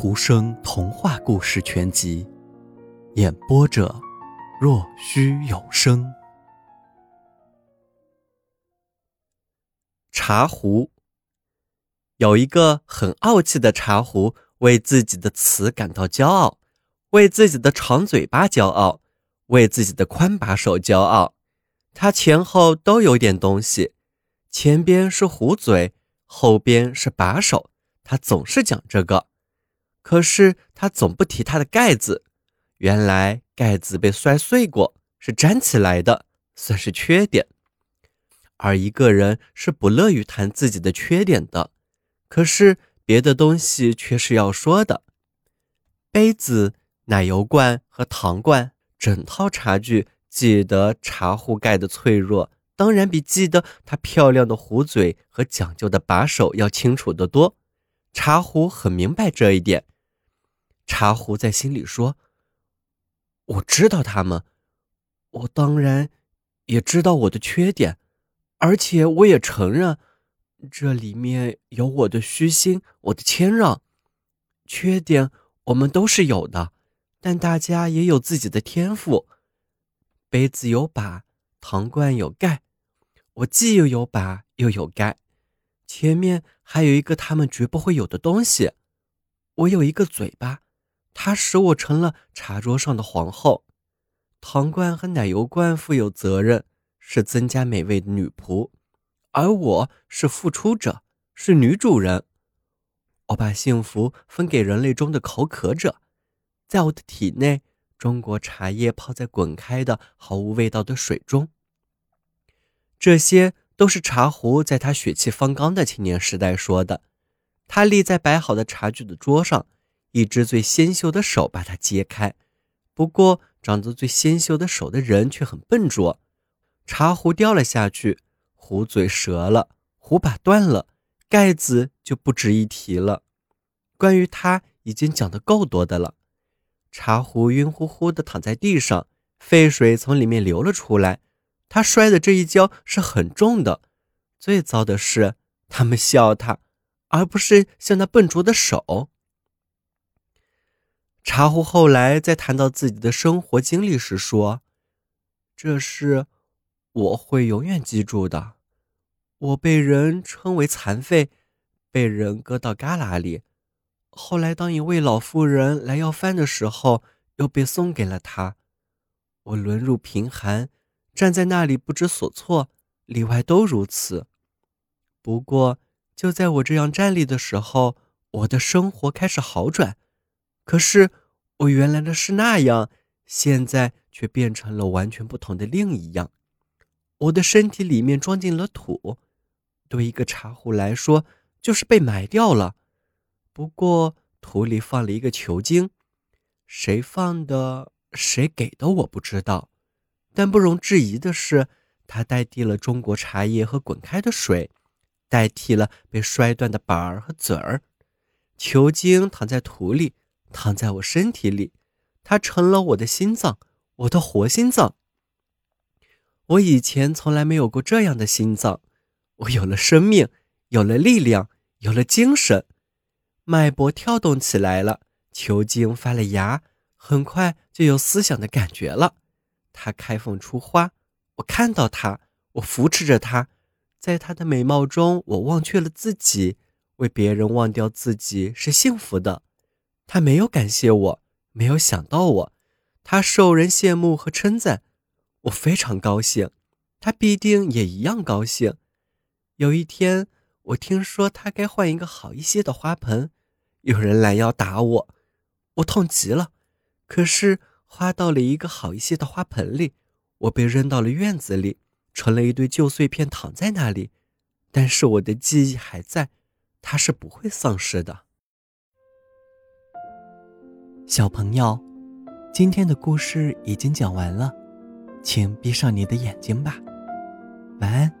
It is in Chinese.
图生童话故事全集，演播者：若虚有声。茶壶有一个很傲气的茶壶，为自己的瓷感到骄傲，为自己的长嘴巴骄傲，为自己的宽把手骄傲。它前后都有点东西，前边是壶嘴，后边是把手。它总是讲这个。可是他总不提它的盖子，原来盖子被摔碎过，是粘起来的，算是缺点。而一个人是不乐于谈自己的缺点的，可是别的东西却是要说的。杯子、奶油罐和糖罐，整套茶具，记得茶壶盖的脆弱，当然比记得它漂亮的壶嘴和讲究的把手要清楚得多。茶壶很明白这一点。茶壶在心里说：“我知道他们，我当然也知道我的缺点，而且我也承认这里面有我的虚心，我的谦让。缺点我们都是有的，但大家也有自己的天赋。杯子有把，糖罐有盖，我既又有把又有盖。前面还有一个他们绝不会有的东西，我有一个嘴巴。”它使我成了茶桌上的皇后，糖罐和奶油罐负有责任，是增加美味的女仆，而我是付出者，是女主人。我把幸福分给人类中的口渴者，在我的体内，中国茶叶泡在滚开的毫无味道的水中。这些都是茶壶在他血气方刚的青年时代说的。他立在摆好的茶具的桌上。一只最纤秀的手把它揭开，不过长着最纤秀的手的人却很笨拙。茶壶掉了下去，壶嘴折了，壶把断了，盖子就不值一提了。关于他已经讲的够多的了。茶壶晕乎乎的躺在地上，沸水从里面流了出来。他摔的这一跤是很重的。最糟的是，他们笑他，而不是笑那笨拙的手。茶壶后来在谈到自己的生活经历时说：“这是我会永远记住的。我被人称为残废，被人搁到旮旯里。后来当一位老妇人来要饭的时候，又被送给了他。我沦入贫寒，站在那里不知所措，里外都如此。不过就在我这样站立的时候，我的生活开始好转。”可是，我原来的是那样，现在却变成了完全不同的另一样。我的身体里面装进了土，对一个茶壶来说，就是被埋掉了。不过，土里放了一个球晶，谁放的，谁给的，我不知道。但不容置疑的是，它代替了中国茶叶和滚开的水，代替了被摔断的板儿和嘴儿。球晶躺在土里。躺在我身体里，它成了我的心脏，我的活心脏。我以前从来没有过这样的心脏，我有了生命，有了力量，有了精神，脉搏跳动起来了，球茎发了芽，很快就有思想的感觉了。它开放出花，我看到它，我扶持着它，在它的美貌中，我忘却了自己，为别人忘掉自己是幸福的。他没有感谢我，没有想到我，他受人羡慕和称赞，我非常高兴，他必定也一样高兴。有一天，我听说他该换一个好一些的花盆，有人拦腰打我，我痛极了。可是花到了一个好一些的花盆里，我被扔到了院子里，成了一堆旧碎片躺在那里。但是我的记忆还在，它是不会丧失的。小朋友，今天的故事已经讲完了，请闭上你的眼睛吧，晚安。